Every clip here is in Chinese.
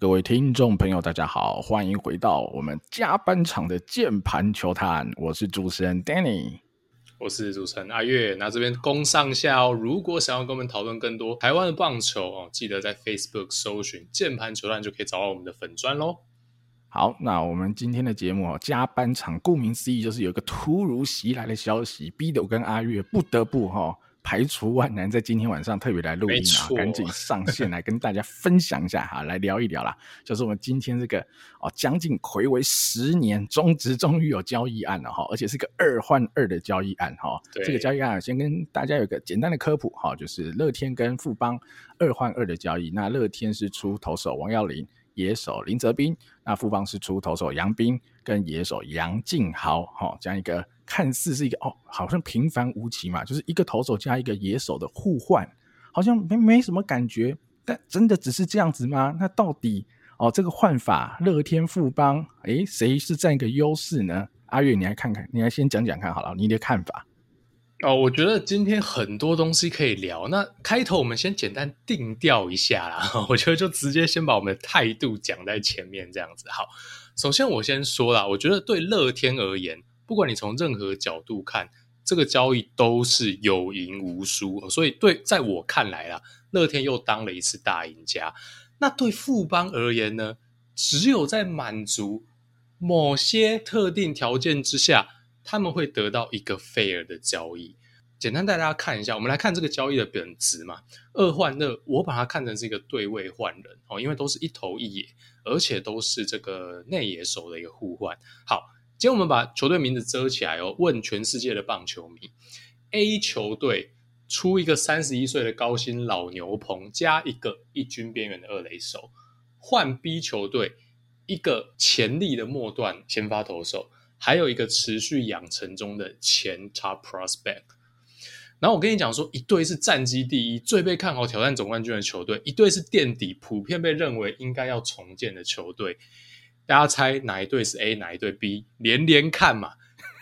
各位听众朋友，大家好，欢迎回到我们加班场的键盘球探，我是主持人 Danny，我是主持人阿月。那这边攻上下哦，如果想要跟我们讨论更多台湾的棒球哦，记得在 Facebook 搜寻键盘球探就可以找到我们的粉砖喽。好，那我们今天的节目哦，加班场顾名思义就是有一个突如其来的消息，逼得我跟阿月不得不哈。排除万难，在今天晚上特别来录音啊，赶紧上线来 跟大家分享一下哈，来聊一聊啦。就是我们今天这个哦，将近睽违十年，中职终于有交易案了哈，而且是个二换二的交易案哈。这个交易案先跟大家有个简单的科普哈，就是乐天跟富邦二换二的交易。那乐天是出投手王耀林。野手林泽斌，那富邦是出投手杨斌跟野手杨敬豪，哈，这样一个看似是一个哦，好像平凡无奇嘛，就是一个投手加一个野手的互换，好像没没什么感觉，但真的只是这样子吗？那到底哦，这个换法乐天富邦，诶，谁是占一个优势呢？阿月，你来看看，你来先讲讲看好了，你的看法。哦，我觉得今天很多东西可以聊。那开头我们先简单定调一下啦。我觉得就直接先把我们的态度讲在前面，这样子。好，首先我先说啦，我觉得对乐天而言，不管你从任何角度看，这个交易都是有赢无输。所以对，在我看来啦，乐天又当了一次大赢家。那对富邦而言呢，只有在满足某些特定条件之下。他们会得到一个 fair 的交易。简单带大家看一下，我们来看这个交易的本质嘛。二换二，我把它看成是一个对位换人哦，因为都是一投一野，而且都是这个内野手的一个互换。好，今天我们把球队名字遮起来哦，问全世界的棒球迷：A 球队出一个三十一岁的高薪老牛棚，加一个一军边缘的二垒手，换 B 球队一个潜力的末段先发投手。还有一个持续养成中的前 top prospect，然后我跟你讲说，一队是战绩第一、最被看好挑战总冠军的球队，一队是垫底、普遍被认为应该要重建的球队。大家猜哪一队是 A，哪一队 B？连连看嘛，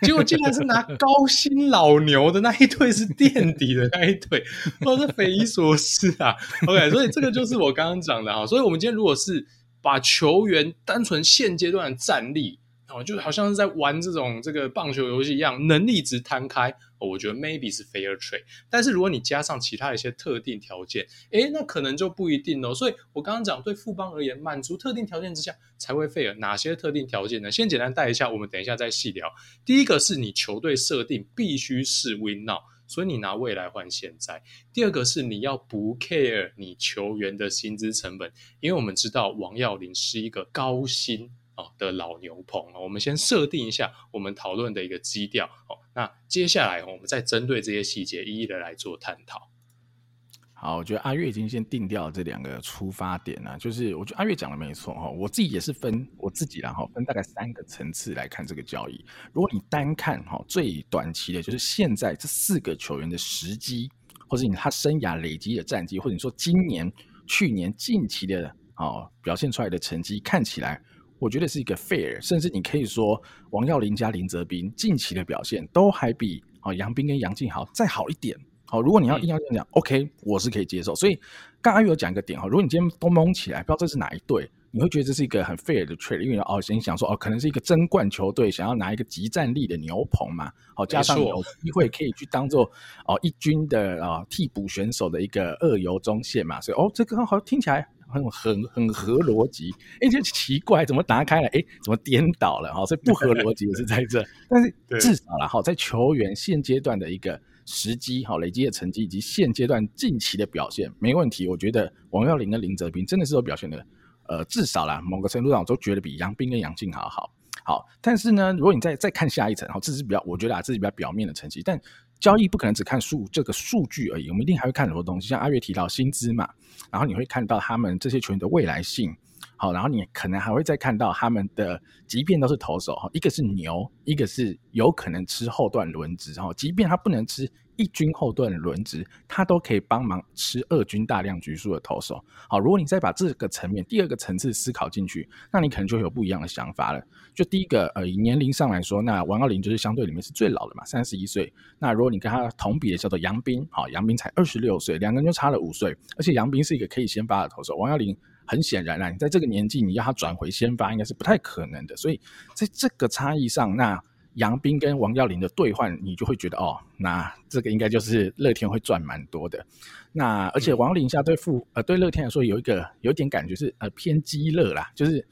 结果竟然是拿高薪老牛的那一队是垫底的那一队，都是匪夷所思啊！OK，所以这个就是我刚刚讲的啊。所以我们今天如果是把球员单纯现阶段的战力。哦，就好像是在玩这种这个棒球游戏一样，能力值摊开，哦，我觉得 maybe 是 fair trade。但是如果你加上其他一些特定条件，诶，那可能就不一定哦。所以我刚刚讲，对富邦而言，满足特定条件之下才会 fair。哪些特定条件呢？先简单带一下，我们等一下再细聊。第一个是你球队设定必须是 win now，所以你拿未来换现在。第二个是你要不 care 你球员的薪资成本，因为我们知道王耀林是一个高薪。的老牛棚，我们先设定一下我们讨论的一个基调哦。那接下来我们再针对这些细节一一的来做探讨。好，我觉得阿月已经先定掉了这两个出发点了，就是我觉得阿月讲的没错哈，我自己也是分我自己然后分大概三个层次来看这个交易。如果你单看哈最短期的，就是现在这四个球员的时机，或者你他生涯累积的战绩，或者你说今年、去年近期的哦表现出来的成绩，看起来。我觉得是一个 fair，甚至你可以说王耀林加林泽斌近期的表现都还比哦杨斌跟杨敬豪再好一点。好，如果你要硬要这样讲，OK，我是可以接受。所以刚刚有讲一个点哈，如果你今天都蒙起来，不知道这是哪一队，你会觉得这是一个很 fair 的 trade，因为哦，先想说哦，可能是一个争冠球队想要拿一个即战力的牛棚嘛，好，加上有机会可以去当做哦一军的啊替补选手的一个二游中线嘛，所以哦，这个好听起来。很很很合逻辑，哎，这奇怪，怎么打开了？哎，怎么颠倒了？哈，所以不合逻辑也是在这。但是至少了哈，在球员现阶段的一个时机，哈，累积的成绩以及现阶段近期的表现，没问题。我觉得王耀林跟林哲斌真的是有表现的，呃，至少啦，某个程度上我都觉得比杨斌跟杨靖豪好。好，但是呢，如果你再再看下一层，哈，这是比较，我觉得啊，这是比较表面的成绩，但。交易不可能只看数这个数据而已，我们一定还会看很多东西，像阿月提到薪资嘛，然后你会看到他们这些球员的未来性，好，然后你可能还会再看到他们的，即便都是投手哈，一个是牛，一个是有可能吃后段轮值哈，即便他不能吃。一军后段轮值，他都可以帮忙吃二军大量局数的投手。好，如果你再把这个层面第二个层次思考进去，那你可能就有不一样的想法了。就第一个，呃，以年龄上来说，那王耀林就是相对里面是最老的嘛，三十一岁。那如果你跟他同比的叫做杨斌，好，杨斌才二十六岁，两个人就差了五岁。而且杨斌是一个可以先发的投手，王耀林很显然啦，你在这个年纪，你要他转回先发，应该是不太可能的。所以在这个差异上，那杨斌跟王耀林的兑换，你就会觉得哦，那这个应该就是乐天会赚蛮多的。那而且王耀林下对富呃对乐天来说有一个有一点感觉是呃偏鸡肋啦，就是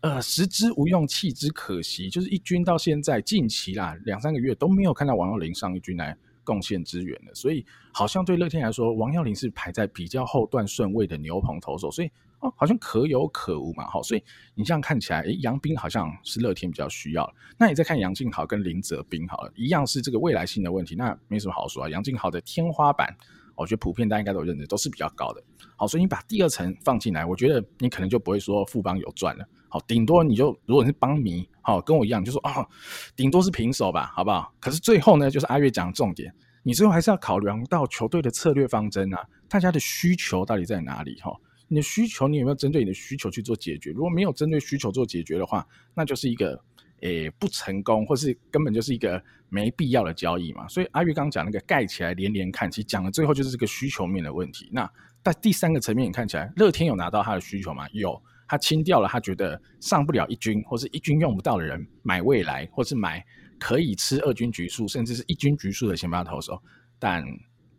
呃食之无用，弃之可惜，就是一军到现在近期啦两三个月都没有看到王耀林上一军来贡献支援的，所以好像对乐天来说，王耀林是排在比较后段顺位的牛棚投手，所以。哦，好像可有可无嘛，好，所以你这样看起来，诶，杨斌好像是乐天比较需要。那你再看杨敬豪跟林泽斌，好了，一样是这个未来性的问题，那没什么好说啊。杨敬豪的天花板，我觉得普遍大家应该都认得，都是比较高的。好，所以你把第二层放进来，我觉得你可能就不会说富邦有赚了。好，顶多你就如果你是邦迷，好，跟我一样，就说啊，顶多是平手吧，好不好？可是最后呢，就是阿月讲的重点，你最后还是要考量到球队的策略方针啊，大家的需求到底在哪里？哈。你的需求，你有没有针对你的需求去做解决？如果没有针对需求做解决的话，那就是一个诶、不成功，或是根本就是一个没必要的交易嘛。所以阿玉刚讲那个盖起来连连看，其实讲的最后就是这个需求面的问题。那在第三个层面，你看起来乐天有拿到他的需求吗？有，他清掉了他觉得上不了一军或是一军用不到的人，买未来或是买可以吃二军局数甚至是一军局数的先发投手，但。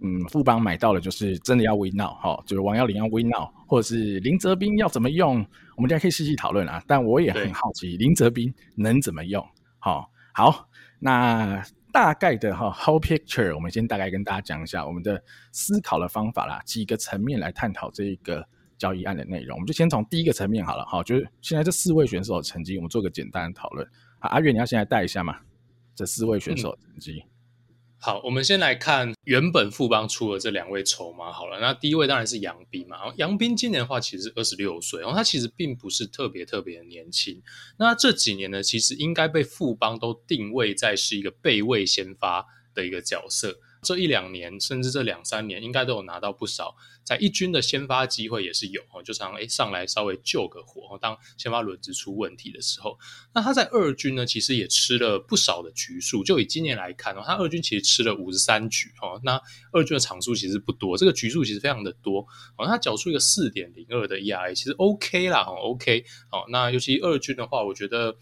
嗯，富邦买到了，就是真的要 win now 哈，就是王耀林要 win now，或者是林泽斌要怎么用，我们大家可以细细讨论啊。但我也很好奇，林泽斌能怎么用？好，好，那大概的哈 whole picture，我们先大概跟大家讲一下我们的思考的方法啦，几个层面来探讨这一个交易案的内容。我们就先从第一个层面好了，哈，就是现在这四位选手的成绩，我们做个简单的讨论。好，阿月，你要先来带一下嘛？这四位选手的成绩。嗯好，我们先来看原本富邦出了这两位筹码。好了，那第一位当然是杨斌嘛。杨斌今年的话其实二十六岁，然后他其实并不是特别特别的年轻。那这几年呢，其实应该被富邦都定位在是一个备位先发的一个角色。这一两年，甚至这两三年，应该都有拿到不少在一军的先发机会，也是有哦，就常诶上来稍微救个火，当先发轮子出问题的时候，那他在二军呢，其实也吃了不少的局数。就以今年来看哦，他二军其实吃了五十三局哦，那二军的场数其实不多，这个局数其实非常的多哦。他缴出一个四点零二的 ERA，其实 OK 啦，OK 哦。那尤其二军的话，我觉得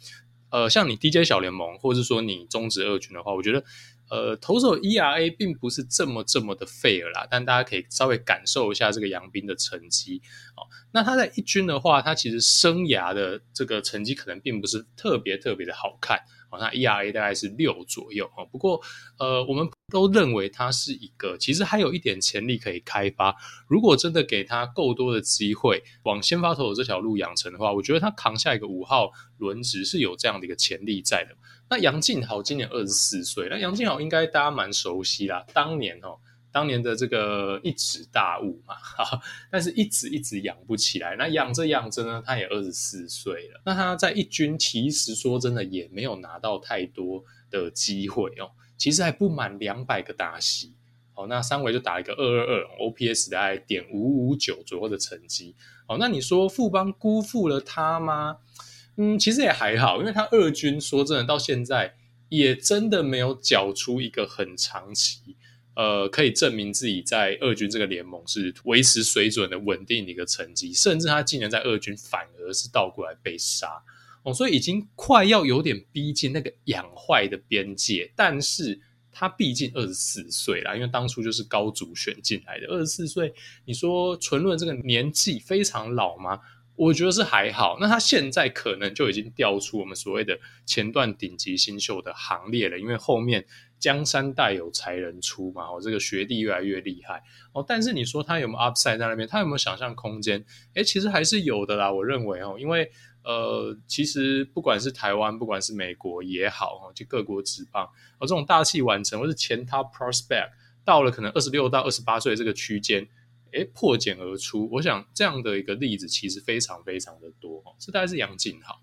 呃，像你 DJ 小联盟，或者是说你中职二军的话，我觉得。呃，投手 ERA 并不是这么这么的 fair 啦，但大家可以稍微感受一下这个杨斌的成绩哦。那他在一军的话，他其实生涯的这个成绩可能并不是特别特别的好看哦。那 ERA 大概是六左右哦。不过呃，我们都认为他是一个其实还有一点潜力可以开发。如果真的给他够多的机会，往先发投手这条路养成的话，我觉得他扛下一个五号轮值是有这样的一个潜力在的。那杨敬豪今年二十四岁，那杨敬豪应该大家蛮熟悉啦。当年哦，当年的这个一指大物嘛，哈，但是一直一直养不起来。那养着养着呢，他也二十四岁了。那他在一军其实说真的也没有拿到太多的机会哦，其实还不满两百个打席。哦，那三围就打一个二二二，OPS 大概点五五九左右的成绩。哦，那你说富邦辜负了他吗？嗯，其实也还好，因为他二军说真的，到现在也真的没有缴出一个很长期，呃，可以证明自己在二军这个联盟是维持水准的稳定的一个成绩，甚至他今年在二军反而是倒过来被杀哦，所以已经快要有点逼近那个养坏的边界。但是他毕竟二十四岁啦，因为当初就是高组选进来的，二十四岁，你说纯论这个年纪非常老吗？我觉得是还好，那他现在可能就已经掉出我们所谓的前段顶级新秀的行列了，因为后面江山代有才人出嘛，哦，这个学弟越来越厉害哦。但是你说他有没有 upside 在那边？他有没有想象空间？诶，其实还是有的啦。我认为哦，因为呃，其实不管是台湾，不管是美国也好哦，就各国职棒哦，这种大器晚成或是前塔 prospect 到了可能二十六到二十八岁这个区间。诶，破茧而出，我想这样的一个例子其实非常非常的多哦。这大概是杨敬豪。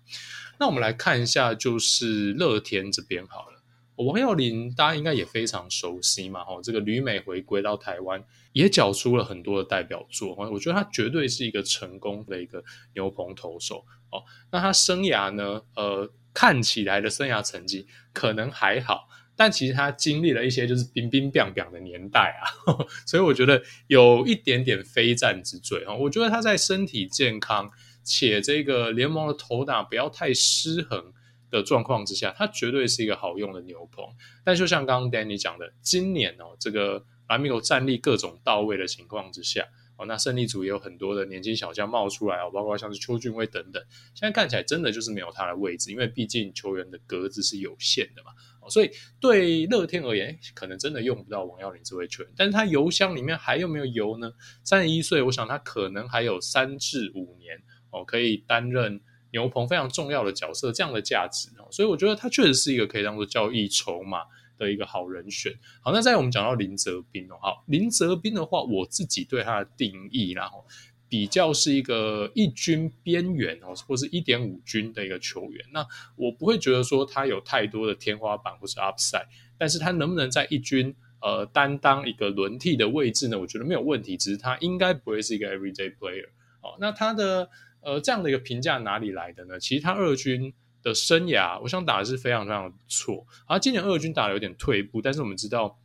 那我们来看一下，就是乐天这边好了。王耀林大家应该也非常熟悉嘛，哈，这个旅美回归到台湾，也缴出了很多的代表作。我觉得他绝对是一个成功的一个牛棚投手哦。那他生涯呢，呃，看起来的生涯成绩可能还好。但其实他经历了一些就是冰冰冰冰的年代啊，所以我觉得有一点点非战之罪啊。我觉得他在身体健康且这个联盟的投打不要太失衡的状况之下，他绝对是一个好用的牛棚。但就像刚刚 Danny 讲的，今年哦，这个拉米狗战力各种到位的情况之下。哦，那胜利组也有很多的年轻小将冒出来哦，包括像是邱俊威等等。现在看起来真的就是没有他的位置，因为毕竟球员的格子是有限的嘛。哦，所以对乐天而言，可能真的用不到王耀林这位球员。但是他油箱里面还有没有油呢？三十一岁，我想他可能还有三至五年哦，可以担任牛棚非常重要的角色，这样的价值哦。所以我觉得他确实是一个可以当做交易筹码的一个好人选。好，那在我们讲到林哲斌哦，好，林哲斌的话，我自己对他的定义，然后比较是一个一军边缘哦，或是一点五军的一个球员。那我不会觉得说他有太多的天花板或是 upside，但是他能不能在一军呃担当一个轮替的位置呢？我觉得没有问题，只是他应该不会是一个 everyday player。哦，那他的呃这样的一个评价哪里来的呢？其实他二军。的生涯，我想打的是非常非常不错。啊今年二军打的有点退步，但是我们知道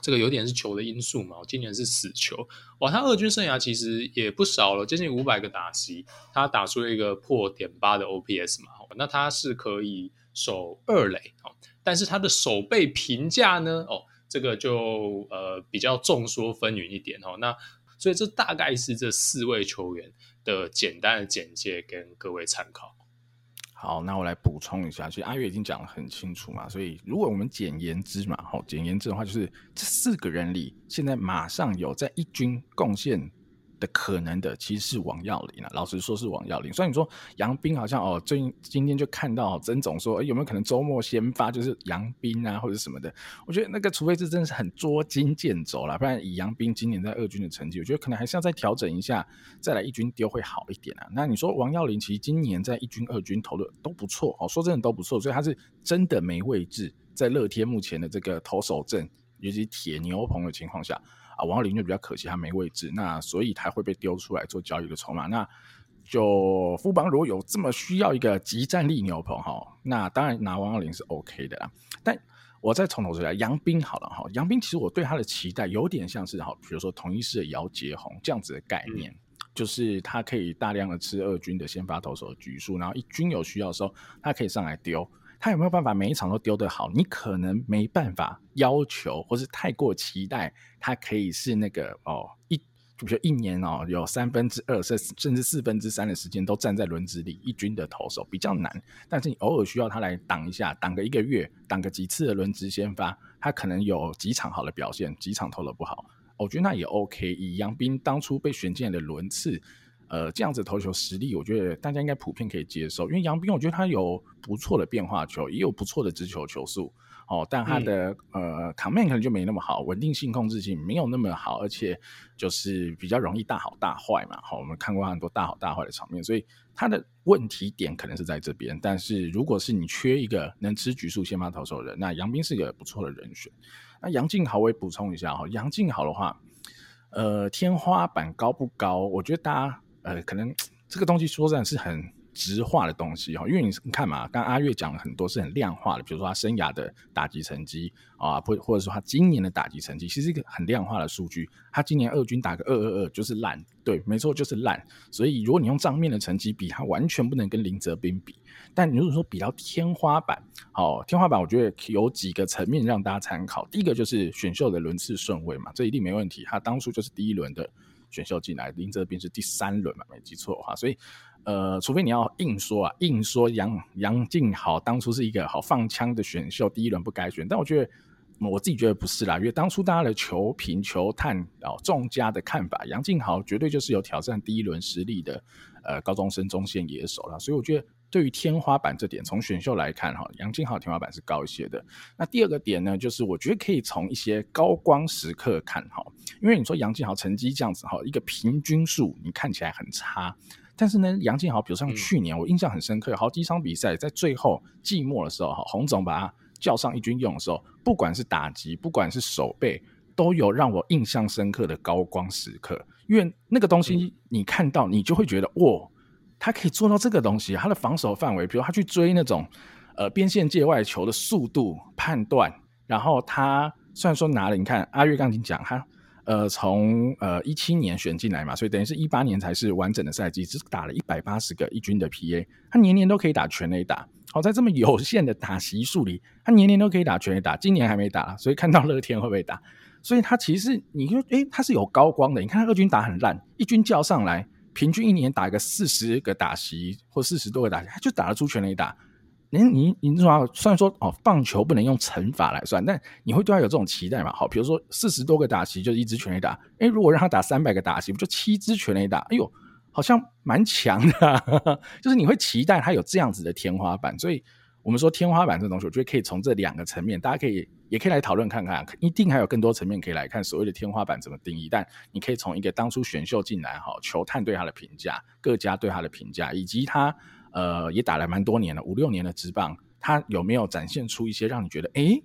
这个有点是球的因素嘛。今年是死球，哇，他二军生涯其实也不少了，接近五百个打席，他打出了一个破点八的 OPS 嘛。那他是可以守二垒哦，但是他的守备评价呢？哦，这个就呃比较众说纷纭一点哦。那所以这大概是这四位球员的简单的简介，跟各位参考。好，那我来补充一下，其实阿月已经讲得很清楚嘛，所以如果我们简言之嘛，好，简言之的话就是这四个人里，现在马上有在一军贡献的可能的其实是王耀林啊，老实说是王耀林。虽然你说杨斌好像哦，最近今天就看到曾总说，有没有可能周末先发就是杨斌啊，或者什么的？我觉得那个除非是真的是很捉襟见肘啦，不然以杨斌今年在二军的成绩，我觉得可能还是要再调整一下，再来一军丢会好一点啊。那你说王耀林其实今年在一军、二军投的都不错哦，说真的都不错，所以他是真的没位置在乐天目前的这个投手阵，尤其铁牛棚的情况下。啊，王跃霖就比较可惜，他没位置，那所以他会被丢出来做交易的筹码。那就富邦如果有这么需要一个即战力牛棚哈，那当然拿王跃霖是 OK 的啦。但我再从头说来，杨斌好了哈，杨斌其实我对他的期待有点像是哈，比如说同一狮的姚杰宏这样子的概念，嗯，就是他可以大量的吃二军的先发投手的局数，然后一军有需要的时候，他可以上来丢。他有没有办法每一场都丢得好？你可能没办法要求，或是太过期待他可以是那个哦一，就比如一年哦有三分之二甚甚至四分之三的时间都站在轮子里一军的投手比较难，但是你偶尔需要他来挡一下，挡个一个月，挡个几次的轮值先发，他可能有几场好的表现，几场投得不好，我觉得那也 OK。以杨斌当初被选进来的轮次。呃，这样子投球实力，我觉得大家应该普遍可以接受。因为杨斌，我觉得他有不错的变化球，也有不错的直球球速，哦，但他的、嗯、呃 command 可能就没那么好，稳定性、控制性没有那么好，而且就是比较容易大好大坏嘛。好、哦，我们看过很多大好大坏的场面，所以他的问题点可能是在这边。但是如果是你缺一个能吃局数先发投手的人，那杨斌是一个不错的人选。那杨敬豪，我也补充一下哈，杨敬豪的话，呃，天花板高不高？我觉得大家。呃，可能这个东西说真的是很直化的东西哈，因为你你看嘛，刚阿月讲了很多是很量化的，比如说他生涯的打击成绩啊，或或者说他今年的打击成绩，其实一个很量化的数据。他今年二军打个二二二就是烂，对，没错就是烂。所以如果你用账面的成绩比，他完全不能跟林泽斌比。但你如果说比到天花板，好，天花板我觉得有几个层面让大家参考。第一个就是选秀的轮次顺位嘛，这一定没问题，他当初就是第一轮的。选秀进来，林哲斌是第三轮嘛，没记错哈，所以呃，除非你要硬说啊，硬说杨杨敬豪当初是一个好放枪的选秀，第一轮不该选，但我觉得我自己觉得不是啦，因为当初大家的球评球探哦众家的看法，杨敬豪绝对就是有挑战第一轮实力的呃高中生中线野手啦，所以我觉得。对于天花板这点，从选秀来看，哈，杨敬豪天花板是高一些的。那第二个点呢，就是我觉得可以从一些高光时刻看，哈，因为你说杨敬豪成绩这样子，哈，一个平均数你看起来很差，但是呢，杨敬豪比如像去年，我印象很深刻，好几场比赛在最后季末的时候，哈，洪总把他叫上一军用的时候，不管是打击，不管是守备，都有让我印象深刻的高光时刻，因为那个东西你看到，你就会觉得，哇。他可以做到这个东西，他的防守范围，比如他去追那种，呃边线界外球的速度判断，然后他虽然说拿了，你看阿月刚刚讲他。呃，从呃一七年选进来嘛，所以等于是一八年才是完整的赛季，只打了一百八十个一军的 PA，他年年都可以打全垒打。好，在这么有限的打席数里，他年年都可以打全垒打，今年还没打，所以看到乐天会不会打？所以他其实你说，诶，他是有高光的。你看他二军打很烂，一军叫上来，平均一年打个四十个打席或四十多个打席，他就打得出全垒打。你你你说，虽然说哦，棒球不能用乘法来算，但你会对他有这种期待嘛？好，比如说四十多个打席就是一支全垒打，哎，如果让他打三百个打席，不就七支全垒打？哎呦，好像蛮强的啊，就是你会期待他有这样子的天花板。所以我们说天花板这东西，我觉得可以从这两个层面，大家可以也可以来讨论看看，一定还有更多层面可以来看所谓的天花板怎么定义。但你可以从一个当初选秀进来哈，球探对他的评价，各家对他的评价，以及他。呃，也打了蛮多年了，五六年的职棒，他有没有展现出一些让你觉得，哎，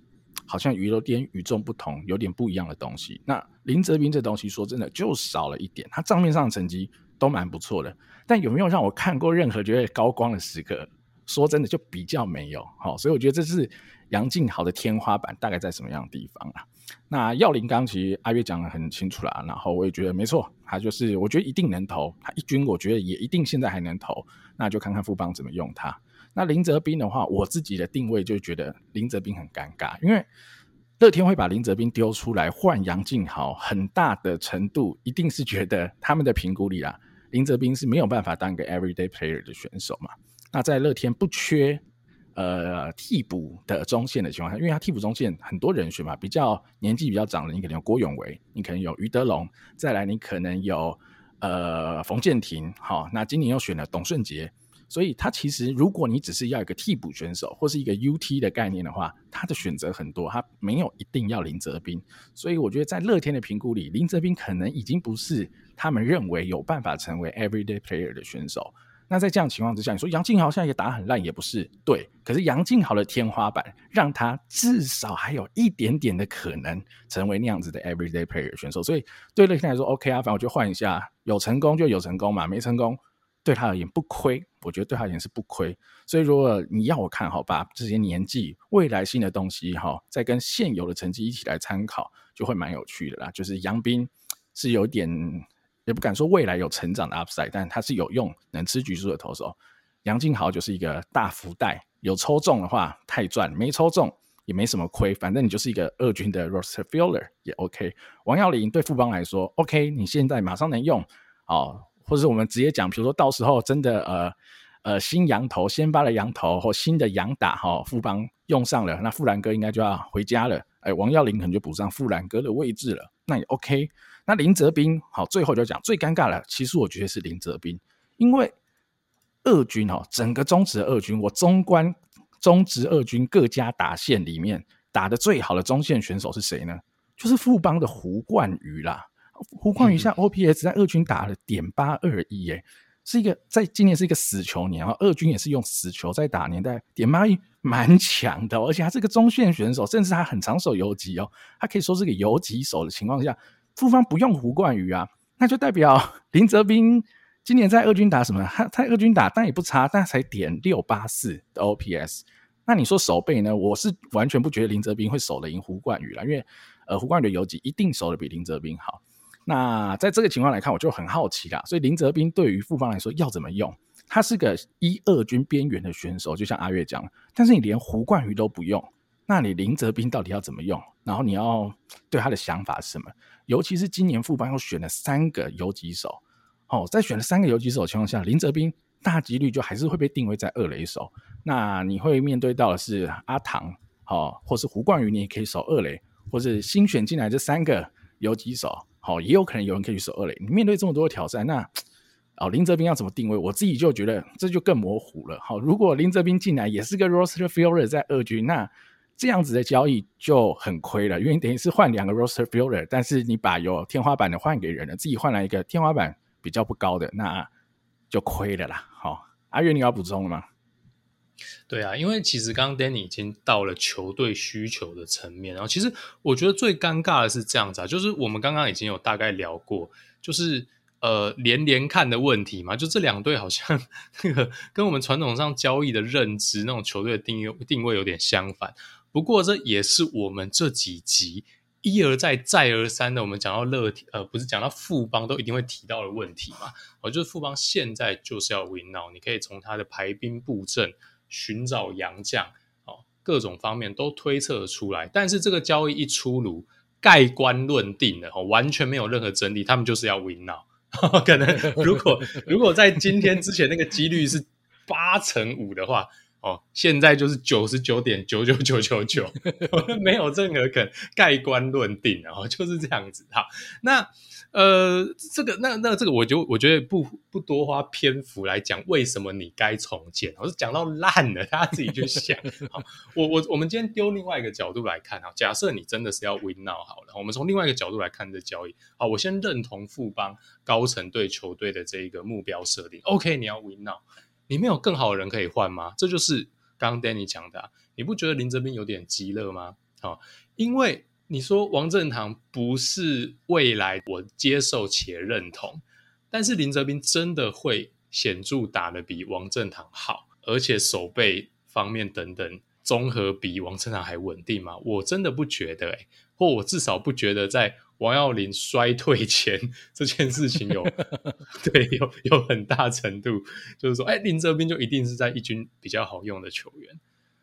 好像有点与众不同，有点不一样的东西？那林哲斌这东西，说真的，就少了一点。他账面上的成绩都蛮不错的，但有没有让我看过任何觉得高光的时刻？说真的，就比较没有。好、所以我觉得这是杨静豪的天花板大概在什么样的地方啊？那耀林刚其实阿月讲得很清楚了，然后我也觉得没错，他就是我觉得一定能投，他一军我觉得也一定现在还能投，那就看看富邦怎么用他。那林哲斌的话，我自己的定位就觉得林哲斌很尴尬，因为乐天会把林哲斌丢出来换杨静豪，很大的程度一定是觉得他们的评估里啊，林哲斌是没有办法当一个 everyday player 的选手嘛。那在乐天不缺。呃，替补的中线的情况下，因为他替补中线很多人选嘛，比较年纪比较长的，你可能有郭永维，你可能有余德龙，再来你可能有呃冯建廷，好，那今年又选了董顺杰，所以他其实如果你只是要一个替补选手或是一个 UT 的概念的话，他的选择很多，他没有一定要林哲斌，所以我觉得在乐天的评估里，林哲斌可能已经不是他们认为有办法成为 everyday player 的选手。那在这样情况之下，你说杨静豪现在也打很烂，也不是对。可是杨静豪的天花板，让他至少还有一点点的可能成为那样子的 everyday player 选手。所以对乐天来说，OK 啊，反正我就换一下，有成功就有成功嘛，没成功对他而言不亏。我觉得对他而言是不亏。所以如果你要我看好，把这些年纪、未来性的东西哈，再跟现有的成绩一起来参考，就会蛮有趣的啦。就是杨斌是有点。也不敢说未来有成长的 upside，但他是有用、能吃橘子的投手。杨敬豪就是一个大福袋，有抽中的话太赚，没抽中也没什么亏，反正你就是一个二军的 roster filler 也 OK。王耀林对富邦来说 OK，你现在马上能用哦，或者是我们直接讲，比如说到时候真的呃呃新洋投、先发的洋投或新的洋打哈、哦，富邦用上了，那富兰哥应该就要回家了。哎，王耀林可能就补上富兰哥的位置了，那也 OK。那林哲斌好，最后就讲最尴尬的，其实我觉得是林哲斌，因为二军哦，整个中职二军，我中观中职二军各家打线里面打得最好的中线选手是谁呢？就是富邦的胡冠宇啦。胡冠宇现在 OPS 在二军打了点八二一，哎，是一个在今年是一个死球年啊，二军也是用死球在打年代，点妈蛮强的，而且他是个中线选手，甚至他很常守游击哦，他可以说是个游击手的情况下。复方不用胡冠宇啊，那就代表 林泽斌今年在二军打什么？他他二军打，但也不差，但才点六八四的 OPS。那你说守备呢？我是完全不觉得林泽斌会守得赢胡冠宇了，因为呃胡冠宇的游击一定守得比林泽斌好。那在这个情况来看，我就很好奇啦。所以林哲斌对于富邦来说要怎么用？他是个一二军边缘的选手，就像阿月讲，但是你连胡冠宇都不用。那你林哲斌到底要怎么用？然后你要对他的想法是什么？尤其是今年富邦又选了三个游击手，哦，在选了三个游击手的情况下，林哲斌大几率就还是会被定位在二垒手。那你会面对到的是阿唐，哦，或是胡冠宇，你也可以守二垒，或是新选进来这三个游击手，好，也有可能有人可以去守二垒。你面对这么多的挑战，那哦，林哲斌要怎么定位？我自己就觉得这就更模糊了。好，如果林哲斌进来也是个 roster filler 在二军，那这样子的交易就很亏了，因为等于是换两个 roster filler，但是你把有天花板的换给人了，自己换来一个天花板比较不高的，那就亏了啦。好、哦，阿月你要补充了吗？对啊，因为其实刚刚 Danny 已经到了球队需求的层面，然后其实我觉得最尴尬的是这样子啊，就是我们刚刚已经有大概聊过，就是呃连连看的问题嘛，就这两队好像 那个跟我们传统上交易的认知那种球队的定位定位有点相反。不过这也是我们这几集一而再再而三的，我们讲到乐天，呃，不是讲到富邦都一定会提到的问题嘛？哦，就是富邦现在就是要 win now，你可以从他的排兵布阵、寻找洋将，哦，各种方面都推测出来。但是这个交易一出炉，盖棺论定了，哦，完全没有任何争议，他们就是要 win now。可能如果如果在今天之前那个几率是八成五的话。哦，现在就是九十九点九九九九九，没有任何可能盖棺论定，然后就是这样子。好，那呃，这个那那这个，我就我觉得不不多花篇幅来讲为什么你该重建，我是讲到烂了，大家自己去想。好，我我我们今天丢另外一个角度来看啊，假设你真的是要 win now 好了，我们从另外一个角度来看这交易。好，我先认同富邦高层对球队的这一个目标设定。OK，你要 win now。你没有更好的人可以换吗？这就是刚刚 Danny 讲的，你不觉得林哲斌有点急了吗？好，因为你说王正堂不是未来，我接受且认同，但是林哲斌真的会显著打得比王正堂好，而且守备方面等等综合比王正堂还稳定吗？我真的不觉得欸，或我至少不觉得在。王耀林衰退前这件事情有 对有有很大程度，就是说，哎，林哲斌就一定是在一军比较好用的球员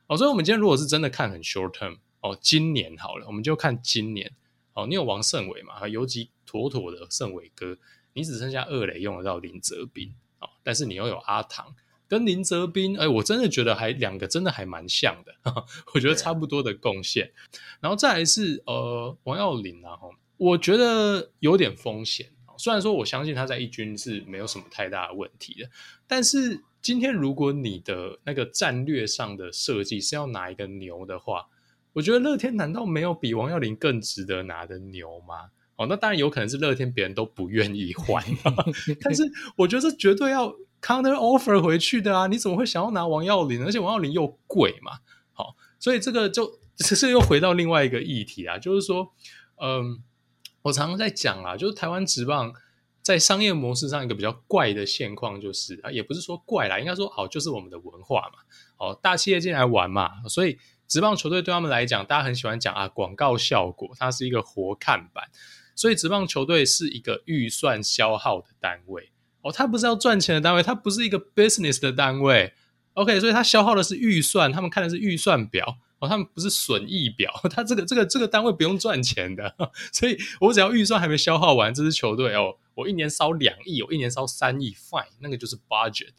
哦。所以，我们今天如果是真的看很 short term 哦，今年好了，我们就看今年哦。你有王胜伟嘛？尤其妥妥的胜伟哥，你只剩下二垒用得到林哲斌哦，但是你又有阿唐跟林哲斌，哎，我真的觉得还两个真的还蛮像的，我觉得差不多的贡献。然后再来是呃王跃霖然后。我觉得有点风险，虽然说我相信他在一军是没有什么太大的问题的，但是今天如果你的那个战略上的设计是要拿一个牛的话，我觉得乐天难道没有比王耀林更值得拿的牛吗？哦，那当然有可能是乐天别人都不愿意换，但是我觉得这绝对要 counter offer 回去的啊！你怎么会想要拿王耀林？而且王耀林又贵嘛，好，所以这个就其实又回到另外一个议题啊，就是说，嗯。我常常在讲啊，就是台湾职棒在商业模式上一个比较怪的现况，就是啊，也不是说怪啦，应该说好，就是我们的文化嘛，哦，大企业进来玩嘛，所以职棒球队对他们来讲，大家很喜欢讲啊，广告效果，它是一个活看板，所以职棒球队是一个预算消耗的单位，哦，它不是要赚钱的单位，它不是一个 business 的单位，OK，所以它消耗的是预算，他们看的是预算表。哦，他们不是损益表，他这个这个这个单位不用赚钱的，所以我只要预算还没消耗完，这支球队哦，我一年烧两亿，我一年烧三亿，fine，那个就是 budget。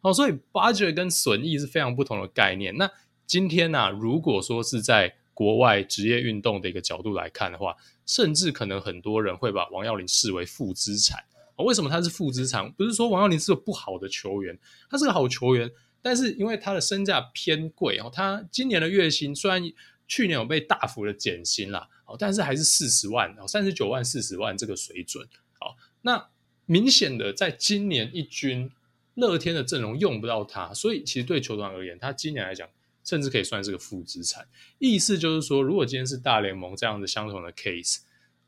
哦，所以 budget 跟损益是非常不同的概念。那今天呢，啊，如果说是在国外职业运动的一个角度来看的话，甚至可能很多人会把王耀林视为负资产。哦，为什么他是负资产？不是说王耀林是个不好的球员，他是个好球员。但是因为他的身价偏贵哦，他今年的月薪虽然去年有被大幅的减薪啦，哦，但是还是四十万哦，三十九万四十万这个水准，哦，那明显的在今年一军乐天的阵容用不到他，所以其实对球团而言，他今年来讲甚至可以算是个负资产。意思就是说，如果今天是大联盟这样的相同的 case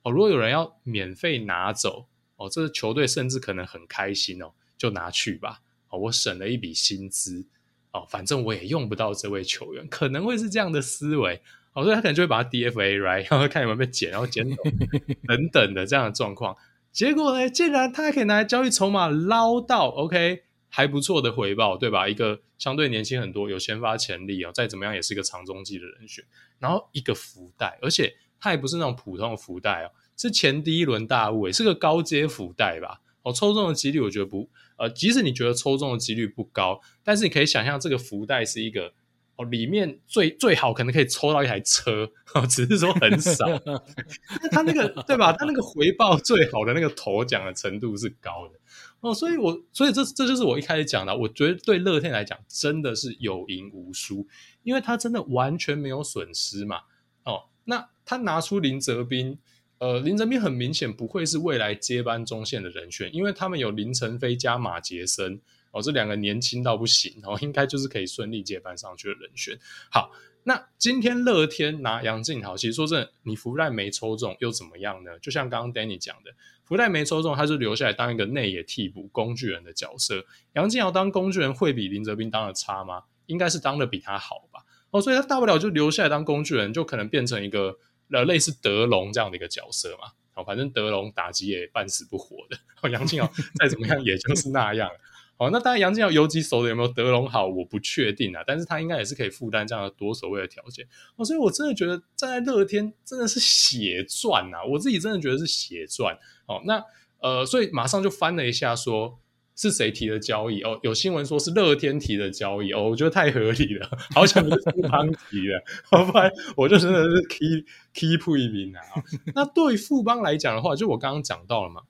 哦，如果有人要免费拿走哦，这个球队甚至可能很开心哦，就拿去吧。哦，我省了一笔薪资，哦，反正我也用不到这位球员，可能会是这样的思维，哦，所以他可能就会把他 DFA，right，然后看有没有被捡，然后捡走 等等的这样的状况。结果呢，竟然他还可以拿来交易筹码，捞到 OK 还不错的回报，对吧？一个相对年轻很多，有先发潜力哦，再怎么样也是一个长中继的人选。然后一个福袋，而且他也不是那种普通的福袋哦，是前第一轮大物，是个高阶福袋吧？哦，抽中的几率我觉得不。呃，即使你觉得抽中的几率不高，但是你可以想象这个福袋是一个哦，里面最最好可能可以抽到一台车，哦，只是说很少。那他那个对吧？他那个回报最好的那个头奖的程度是高的哦，所以我所以这这就是我一开始讲的，我觉得对乐天来讲真的是有赢无输，因为他真的完全没有损失嘛。哦，那他拿出林哲斌。呃，林哲斌很明显不会是未来接班中线的人选，因为他们有林承飞加马杰森哦，这两个年轻到不行哦，应该就是可以顺利接班上去的人选。好，那今天乐天拿杨敬豪，其实说真的，你福袋没抽中又怎么样呢？就像刚刚 Danny 讲的，福袋没抽中，他就留下来当一个内野替补工具人的角色。杨敬豪当工具人会比林哲斌当的差吗？应该是当的比他好吧。哦，所以他大不了就留下来当工具人，就可能变成一个呃类似德隆这样的一个角色嘛。好，反正德隆打击也半死不活的，杨靖尧再怎么样也就是那样。好，那当然杨靖尧游击手的有没有德隆好，我不确定啊，但是他应该也是可以负担这样的多所谓的条件。哦，所以我真的觉得站在乐天真的是血赚啊，我自己真的觉得是血赚。哦，那呃，所以马上就翻了一下说。是谁提的交易？哦，有新闻说是乐天提的交易哦，我觉得太合理了，好像是富邦提的，好 不然我就真的是 keep keep 一名啊。那对富邦来讲的话，就我刚刚讲到了嘛，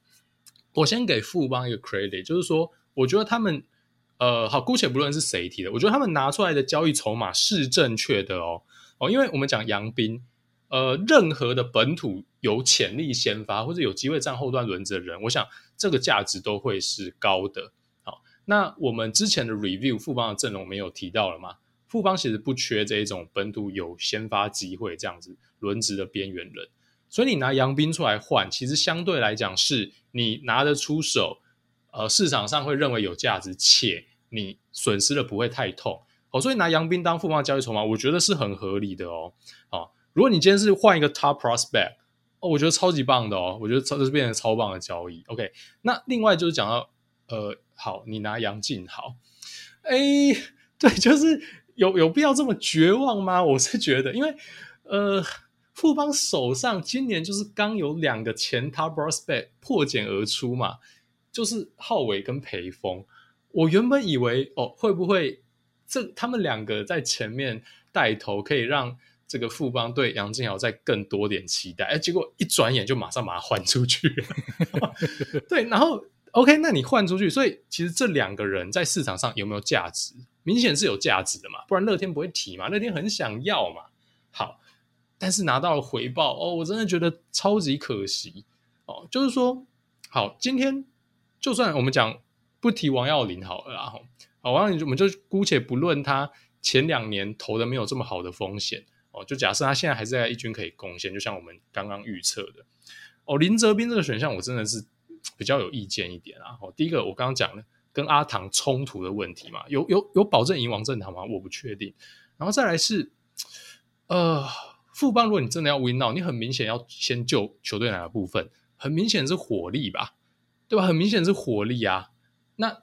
我先给富邦一个 credit，就是说，我觉得他们呃，好，姑且不论是谁提的，我觉得他们拿出来的交易筹码是正确的哦哦，因为我们讲杨斌。呃，任何的本土有潜力先发或者有机会站后段轮子的人，我想这个价值都会是高的。好，那我们之前的 review 富邦的阵容没有提到了吗？富邦其实不缺这一种本土有先发机会这样子轮值的边缘人，所以你拿杨斌出来换，其实相对来讲是你拿得出手，呃，市场上会认为有价值，且你损失的不会太痛。好，所以拿杨斌当富邦交易筹码，我觉得是很合理的哦。好。如果你今天是换一个 top prospect，哦，我觉得超级棒的哦，我觉得这是变成超棒的交易。OK，那另外就是讲到，呃，好，你拿杨静好，哎，对，就是有有必要这么绝望吗？我是觉得，因为呃，富邦手上今年就是刚有两个前 top prospect 破茧而出嘛，就是浩伟跟培峰。我原本以为哦，会不会这他们两个在前面带头，可以让这个富邦对杨敬尧再更多点期待，哎，结果一转眼就马上把他换出去了。对，然后 OK，那你换出去，所以其实这两个人在市场上有没有价值？明显是有价值的嘛，不然乐天不会提嘛，乐天很想要嘛。好，但是拿到了回报哦，我真的觉得超级可惜哦。就是说，好，今天就算我们讲不提王耀林好了啦，好，王耀林我们就姑且不论他前两年投的没有这么好的风险。就假设他现在还是在一军可以贡献，就像我们刚刚预测的哦。林哲斌这个选项我真的是比较有意见一点啊。哦，第一个我刚刚讲了跟阿唐冲突的问题嘛，有有有保证赢王正堂吗？我不确定。然后再来是呃，富邦，如果你真的要 win now，你很明显要先救球队哪个部分？很明显是火力吧，对吧？很明显是火力啊。那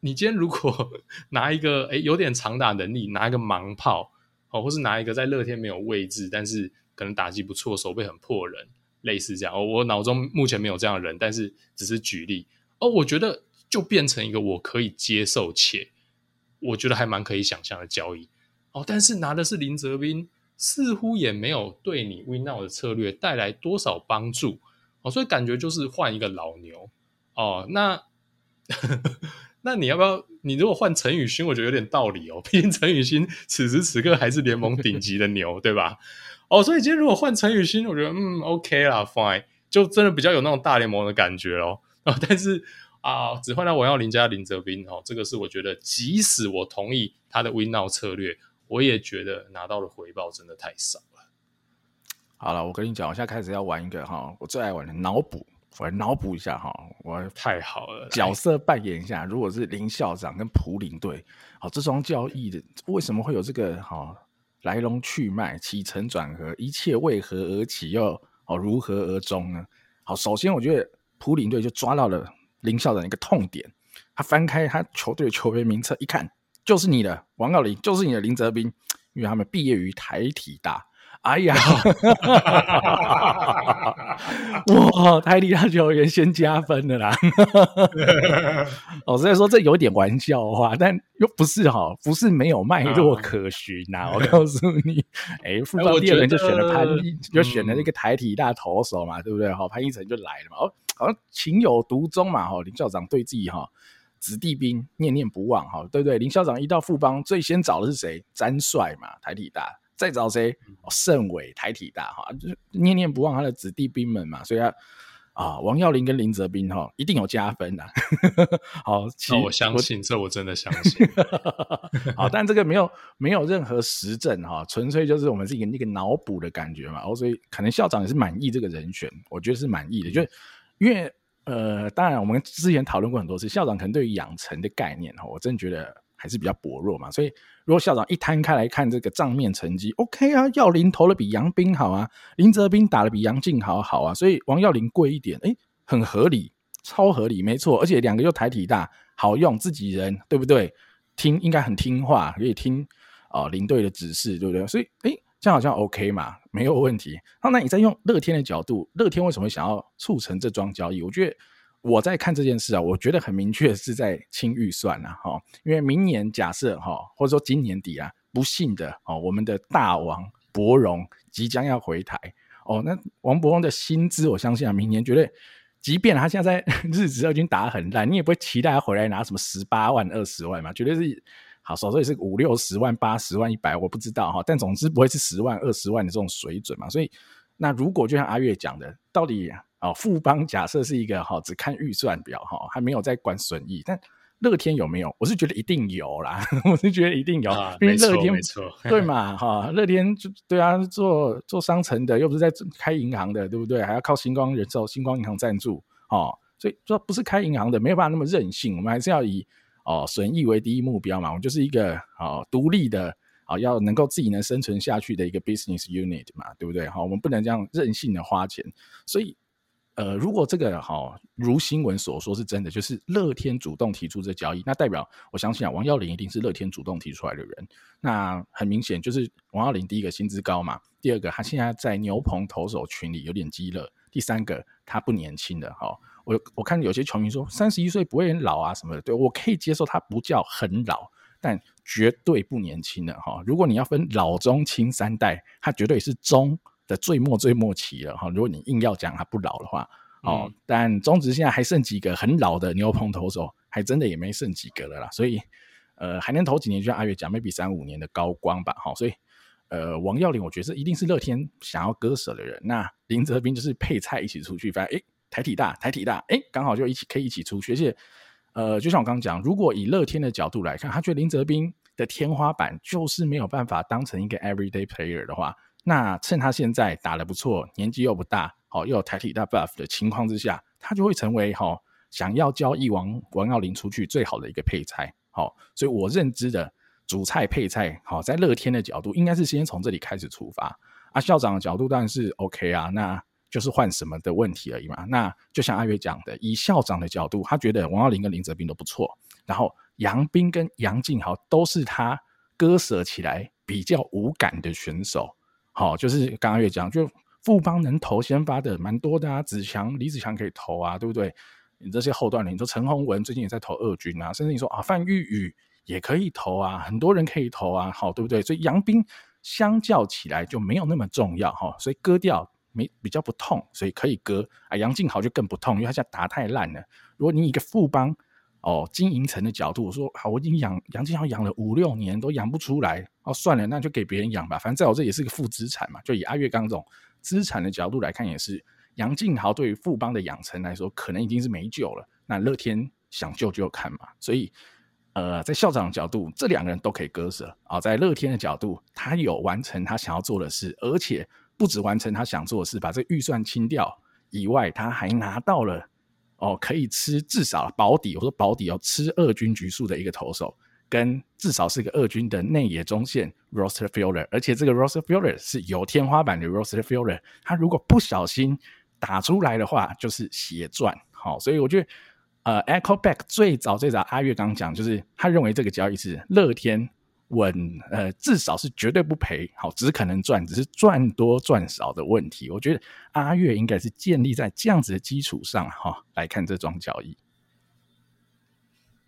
你今天如果 拿一个诶有点长打能力，拿一个盲炮。哦，或是拿一个在乐天没有位置，但是可能打击不错，手背很破人，类似这样。哦，我脑中目前没有这样的人，但是只是举例。哦，我觉得就变成一个我可以接受且我觉得还蛮可以想象的交易。哦，但是拿的是林哲斌，似乎也没有对你 win now 的策略带来多少帮助。哦，所以感觉就是换一个老牛。哦，那。那你要不要？你如果换陈宇勋，我觉得有点道理哦。毕竟陈宇勋此时此刻还是联盟顶级的牛，对吧？哦，所以今天如果换陈宇勋，我觉得嗯，OK 啦，Fine，就真的比较有那种大联盟的感觉哦。哦，但是啊，只换到王耀林加林哲斌哦，这个是我觉得，即使我同意他的 Win Now 策略，我也觉得拿到的回报真的太少了。好了，我跟你讲，我现在开始要玩一个哈，我最爱玩的脑补。我来脑补一下哈，我太好了，角色扮演一下。如果是林校长跟普林队，好，这双交易的为什么会有这个好来龙去脉、起承转合，一切为何而起，又哦如何而终呢？好，首先我觉得普林队就抓到了林校长一个痛点，他翻开他球队的球员名册一看，就是你的王跃霖，就是你的林泽斌，因为他们毕业于台体大。哎呀，哇！台体大球员先加分的啦。我虽然说这有点玩笑话，但又不是哈，不是没有脉络可循呐、啊。我告诉你，哎，富邦第二轮就选了潘，就选了那个台体大投手嘛，对不对？哈，潘一成就来了嘛。哦，好像情有独钟嘛。哈，林校长对自己哈子弟兵念念不忘哈，对不对？林校长一到富邦，最先找的是谁？詹帅嘛，台体大。再找谁？盛伟台体大哈，就是念念不忘他的子弟兵们嘛，所以他啊，王耀林跟林哲斌哈，一定有加分的。好，那我相信，我这我真的相信。好，但这个没有没有任何实证哈，纯粹就是我们是一个那个脑补的感觉嘛。所以可能校长也是满意这个人选，我觉得是满意的，就因为呃，当然我们之前讨论过很多次，校长可能对于养成的概念哈，我真的觉得。还是比较薄弱嘛。所以如果校长一摊开来看这个账面成绩，OK 啊，耀林投的比杨斌好啊，林哲斌打的比杨敬豪好啊，所以王耀林贵一点，诶，很合理，超合理，没错。而且两个又台体大，好用，自己人，对不对？听应该很听话，可以听哦领队的指示，对不对？所以诶，这样好像 OK 嘛，没有问题。好，那你再用乐天的角度，乐天为什么想要促成这桩交易？我觉得。我在看这件事啊，我觉得很明确是在清预算呐，哈，因为明年假设哈，或者说今年底啊，不幸的哦，我们的大王柏融即将要回台哦，那王柏融的薪资，我相信啊，明年绝对，即便他现在在 日职已经打得很烂，你也不会期待他回来拿什么十八万、二十万嘛，绝对是好，少说也是五六十万、八十万、一百，我不知道哈，但总之不会是十万、二十万的这种水准嘛，所以那如果就像阿月讲的，到底？哦，富邦假设是一个哈，只看预算表哈，还没有在管损益。但乐天有没有？我是觉得一定有啦，我是觉得一定有，啊、因为乐天没错，对嘛哈，乐天就对啊，做做商城的，又不是在开银行的，对不对？还要靠星光人寿、星光银行赞助哦，所以说不是开银行的，没有办法那么任性。我们还是要以哦损益为第一目标嘛，我们就是一个哦独立的。啊，要能够自己能生存下去的一个 business unit 嘛，对不对？好，我们不能这样任性的花钱。所以，呃，如果这个哈如新闻所说是真的，就是乐天主动提出这交易，那代表我相信啊，王耀林一定是乐天主动提出来的人。那很明显就是王耀林第一个薪资高嘛，第二个他现在在牛棚投手群里有点鸡肋，第三个他不年轻的哈。我我看有些球迷说三十一岁不会很老啊什么的，对，我可以接受他不叫很老。但绝对不年轻的哈！如果你要分老中青三代，他绝对是中的最末最末期了哈！如果你硬要讲他不老的话，哦，嗯、但中职现在还剩几个很老的牛棚投手，还真的也没剩几个了啦。所以，呃，还能投几年，就像阿月讲，maybe 三五年的高光吧。哈，所以，呃，王耀林，我觉得一定是乐天想要割舍的人。那林哲斌就是配菜一起出去，反正诶，台体大，台体大，诶，刚好就一起可以一起出去，而且。呃，就像我刚刚讲，如果以乐天的角度来看，他觉得林哲斌的天花板就是没有办法当成一个 everyday player 的话，那趁他现在打得不错，年纪又不大，好又有台体大 buff 的情况之下，他就会成为哈想要交易王王耀林出去最好的一个配菜。好，所以我认知的主菜配菜，好在乐天的角度，应该是先从这里开始出发。啊，校长的角度当然是 OK 啊，那。就是换什么的问题而已嘛。那就像阿月讲的，以校长的角度，他觉得王耀林跟林哲斌都不错，然后杨斌跟杨敬豪都是他割舍起来比较无感的选手。好，就是刚刚也讲，就富邦能投先发的蛮多的啊，子强、李子强可以投啊，对不对？你这些后段，你说陈宏文最近也在投二军啊，甚至你说啊范玉宇也可以投啊，很多人可以投啊，好，对不对？所以杨斌相较起来就没有那么重要哈，所以割掉。没比较不痛，所以可以割啊。杨敬豪就更不痛，因为他现在打太烂了。如果你一个富邦哦经营层的角度我说，好，我已经养杨敬豪养了五六年都养不出来，哦算了，那就给别人养吧。反正在我这也是个负资产嘛。就以阿月刚这种资产的角度来看，也是杨敬豪对于富邦的养成来说，可能已经是没救了。那乐天想救就看嘛。所以呃，在校长的角度，这两个人都可以割舍啊。在乐天的角度，他有完成他想要做的事，而且。不止完成他想做的事，把这预算清掉以外，他还拿到了哦，可以吃至少保底，我说保底哦，吃二军局数的一个投手，跟至少是一个二军的内野中线 roster fielder，而且这个 roster fielder 是有天花板的 roster fielder，他如果不小心打出来的话，就是血赚。好，所以我觉得呃，Echo Back 最早最早阿月刚讲，就是他认为这个交易是乐天。稳，呃，至少是绝对不赔，好，只可能赚，只是赚多赚少的问题。我觉得阿月应该是建立在这样子的基础上，哈，来看这桩交易。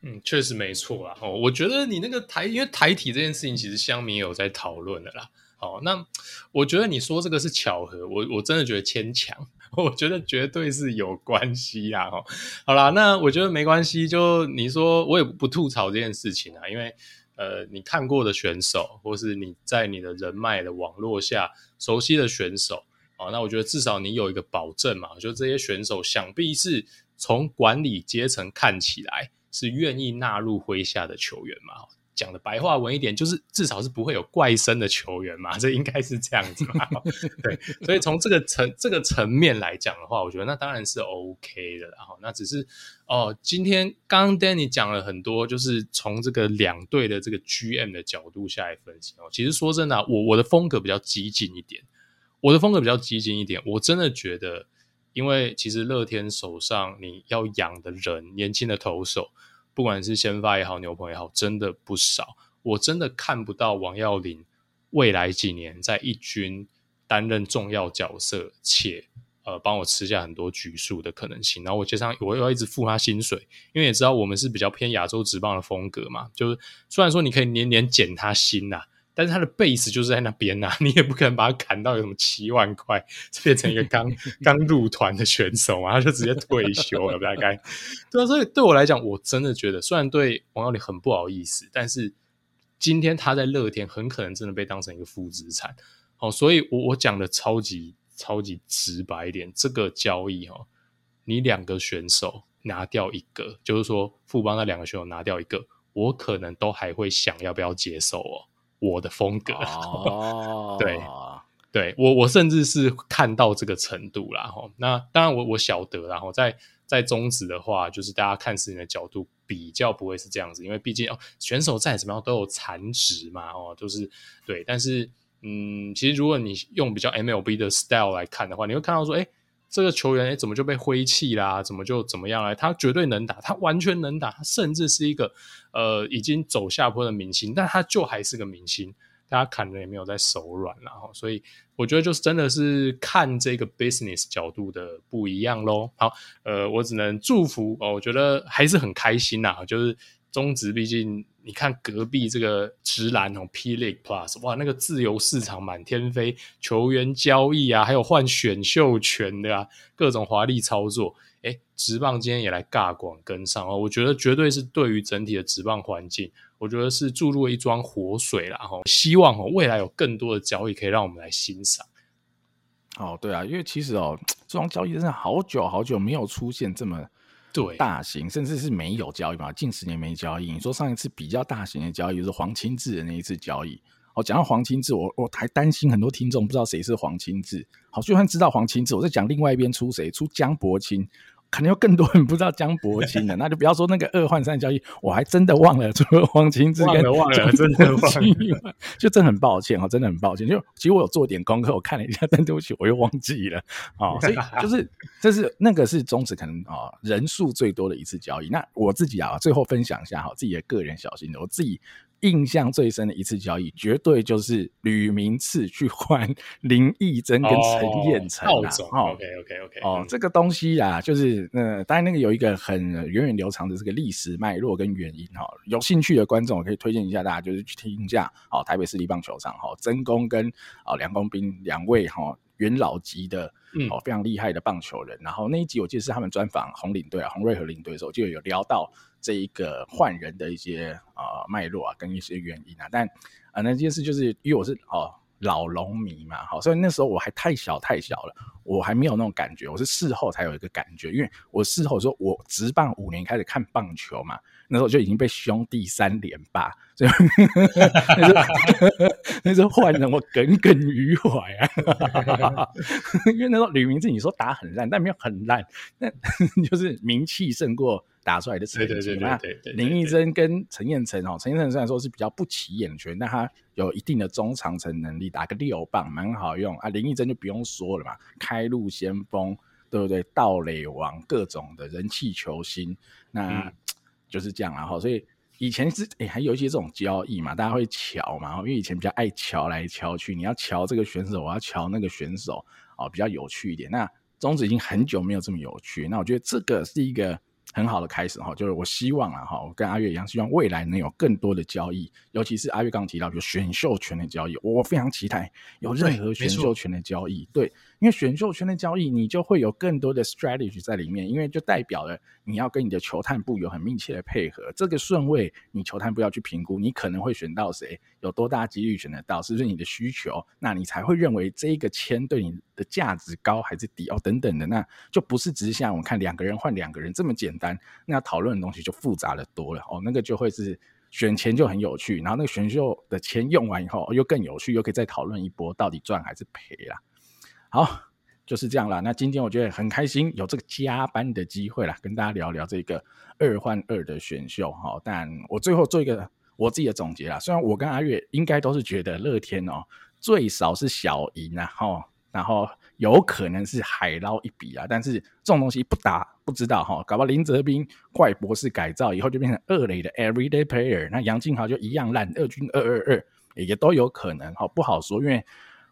嗯，确实没错啦。哦，我觉得你那个台，因为台体这件事情，其实乡民有在讨论的啦。好，那我觉得你说这个是巧合，我我真的觉得牵强，我觉得绝对是有关系啦。哈，好啦，那我觉得没关系，就你说，我也不吐槽这件事情啊，因为。呃，你看过的选手，或是你在你的人脉的网络下熟悉的选手，啊，那我觉得至少你有一个保证嘛，就这些选手想必是从管理阶层看起来是愿意纳入麾下的球员嘛。讲的白话文一点，就是至少是不会有怪声的球员嘛，这应该是这样子嘛。对，所以从这个层这个层面来讲的话，我觉得那当然是 OK 的。然后那只是哦，今天刚刚 Danny 讲了很多，就是从这个两队的这个 GM 的角度下来分析哦。其实说真的，我我的风格比较激进一点，我的风格比较激进一点，我真的觉得。因为其实乐天手上你要养的人，年轻的投手，不管是先发也好，牛棚也好，真的不少。我真的看不到王耀林未来几年在一军担任重要角色，且呃帮我吃下很多局数的可能性。然后我接上我又要一直付他薪水，因为也知道我们是比较偏亚洲职棒的风格嘛，就是虽然说你可以年年减他薪呐、但是他的 base 就是在那边呐、啊，你也不可能把他砍到有什么七万块，变成一个刚 刚入团的选手嘛，他就直接退休了，大概。对啊，所以对我来讲，我真的觉得，虽然对王耀林很不好意思，但是今天他在乐天很可能真的被当成一个负资产。好，所以我我讲的超级超级直白一点，这个交易哈，你两个选手拿掉一个，就是说富邦那两个选手拿掉一个，我可能都还会想要不要接受哦。我的风格，oh. 对对，我我甚至是看到这个程度啦。哈。那当然我，我我晓得，然后在在中职的话，就是大家看事情的角度比较不会是这样子，因为毕竟哦，选手再怎么样都有残值嘛，哦，就是对。但是，嗯，其实如果你用比较 MLB 的 style 来看的话，你会看到说，哎。这个球员诶怎么就被挥弃啦？怎么就怎么样了？他绝对能打，他完全能打，他甚至是一个呃已经走下坡的明星，但他就还是个明星，大家砍的也没有在手软了哈。所以我觉得就是真的是看这个 business 角度的不一样喽。好，呃，我只能祝福哦，我觉得还是很开心呐，就是。中职毕竟，你看隔壁这个直篮哦，P League Plus，哇，那个自由市场满天飞，球员交易啊，还有换选秀权的啊，各种华丽操作。诶，直棒今天也来尬广跟上哦，我觉得绝对是对于整体的职棒环境，我觉得是注入了一桩活水啦。哈，希望哦未来有更多的交易可以让我们来欣赏。哦，对啊，因为其实哦，这桩交易真的好久好久没有出现这么。对，大型甚至是没有交易嘛，近十年没交易。你说上一次比较大型的交易是黄清志的那一次交易。哦，讲到黄清志，我我还担心很多听众不知道谁是黄清志。好，就算知道黄清志，我在讲另外一边出谁，出江伯清。可能有更多人不知道江伯清的，那就不要说那个二换三交易，我还真的忘了。除了黄清之跟江伯清，真的忘了，就真的很抱歉哈，真的很抱歉。就其实我有做点功课，我看了一下，但对不起，我又忘记了。哦，所以就是这是那个是中止可能啊人数最多的一次交易。那我自己啊，最后分享一下哈，自己的个人小心得，我自己。印象最深的一次交易，绝对就是吕明赐去换林义珍跟陈彦辰啊！哦，OK OK OK，哦，嗯、这个东西啊，就是呃，当然那个有一个很源远流长的这个历史脉络跟原因哈。有兴趣的观众，我可以推荐一下大家，就是去听一下哦，台北市立棒球场哈，曾公跟哦梁公斌两位哈元老级的哦非常厉害的棒球人。然后那一集我记得是他们专访红领队啊，红瑞和领队的时候，就有聊到。这一个换人的一些啊脉络啊，跟一些原因啊，但啊那件事就是因为我是哦老龙迷嘛，好，所以那时候我还太小太小了，我还没有那种感觉，我是事后才有一个感觉，因为我事后说我职棒五年开始看棒球嘛，那时候就已经被兄弟三连霸，所以 那时候 那时候换人我耿耿于怀啊，因为那时候吕明志你说打很烂，但没有很烂，那就是名气胜过。打出来的成绩嘛，林义珍跟陈彦辰哦，陈彦辰虽然说是比较不起眼的球员，但他有一定的中长程能力，打个六棒蛮好用啊。林义珍就不用说了嘛，开路先锋，对不对？盗垒王，各种的人气球星，那 就是这样了。哈，所以以前是诶、欸，还有一些这种交易嘛，大家会瞧嘛，因为以前比较爱瞧来瞧去，你要瞧这个选手，我要瞧那个选手哦，比较有趣一点。那中职已经很久没有这么有趣，那我觉得这个是一个。很好的开始哈，就是我希望啊哈，我跟阿月一样，希望未来能有更多的交易，尤其是阿月刚刚提到，有选秀权的交易，我非常期待有任何选秀权的交易，对。因为选秀圈的交易，你就会有更多的 strategy 在里面，因为就代表了你要跟你的球探部有很密切的配合。这个顺位，你球探部要去评估，你可能会选到谁，有多大几率选得到，是不是你的需求？那你才会认为这一个签对你的价值高还是低哦，等等的，那就不是只是像我们看两个人换两个人这么简单。那讨论的东西就复杂的多了哦，那个就会是选钱就很有趣，然后那个选秀的钱用完以后又更有趣，又可以再讨论一波到底赚还是赔啦。好，就是这样啦。那今天我觉得很开心，有这个加班的机会啦，跟大家聊聊这个二换二的选秀哈。但我最后做一个我自己的总结啦。虽然我跟阿月应该都是觉得乐天哦，最少是小赢啊，哈，然后。有可能是海捞一笔啊，但是这种东西不打不知道哈，搞不好林哲斌怪博士改造以后就变成二垒的 everyday player，那杨敬豪就一样烂，二军二二二也都有可能哈，不好说，因为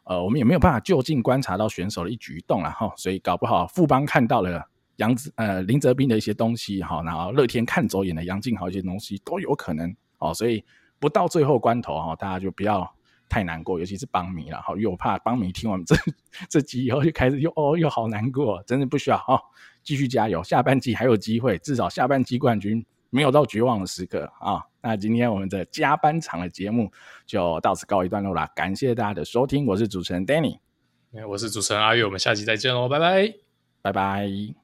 呃我们也没有办法就近观察到选手的一举一动了哈，所以搞不好富邦看到了杨子呃林哲斌的一些东西哈，然后乐天看走眼的杨靖豪一些东西都有可能哦，所以不到最后关头哈，大家就不要。太难过，尤其是邦迷了哈，因为我怕邦迷听完这这集以后就开始又哦又好难过，真的不需要哈，继续加油，下半季还有机会，至少下半季冠军没有到绝望的时刻啊。那今天我们的加班场的节目就到此告一段落啦，感谢大家的收听，我是主持人 Danny，我是主持人阿月，我们下期再见喽，拜拜，拜拜。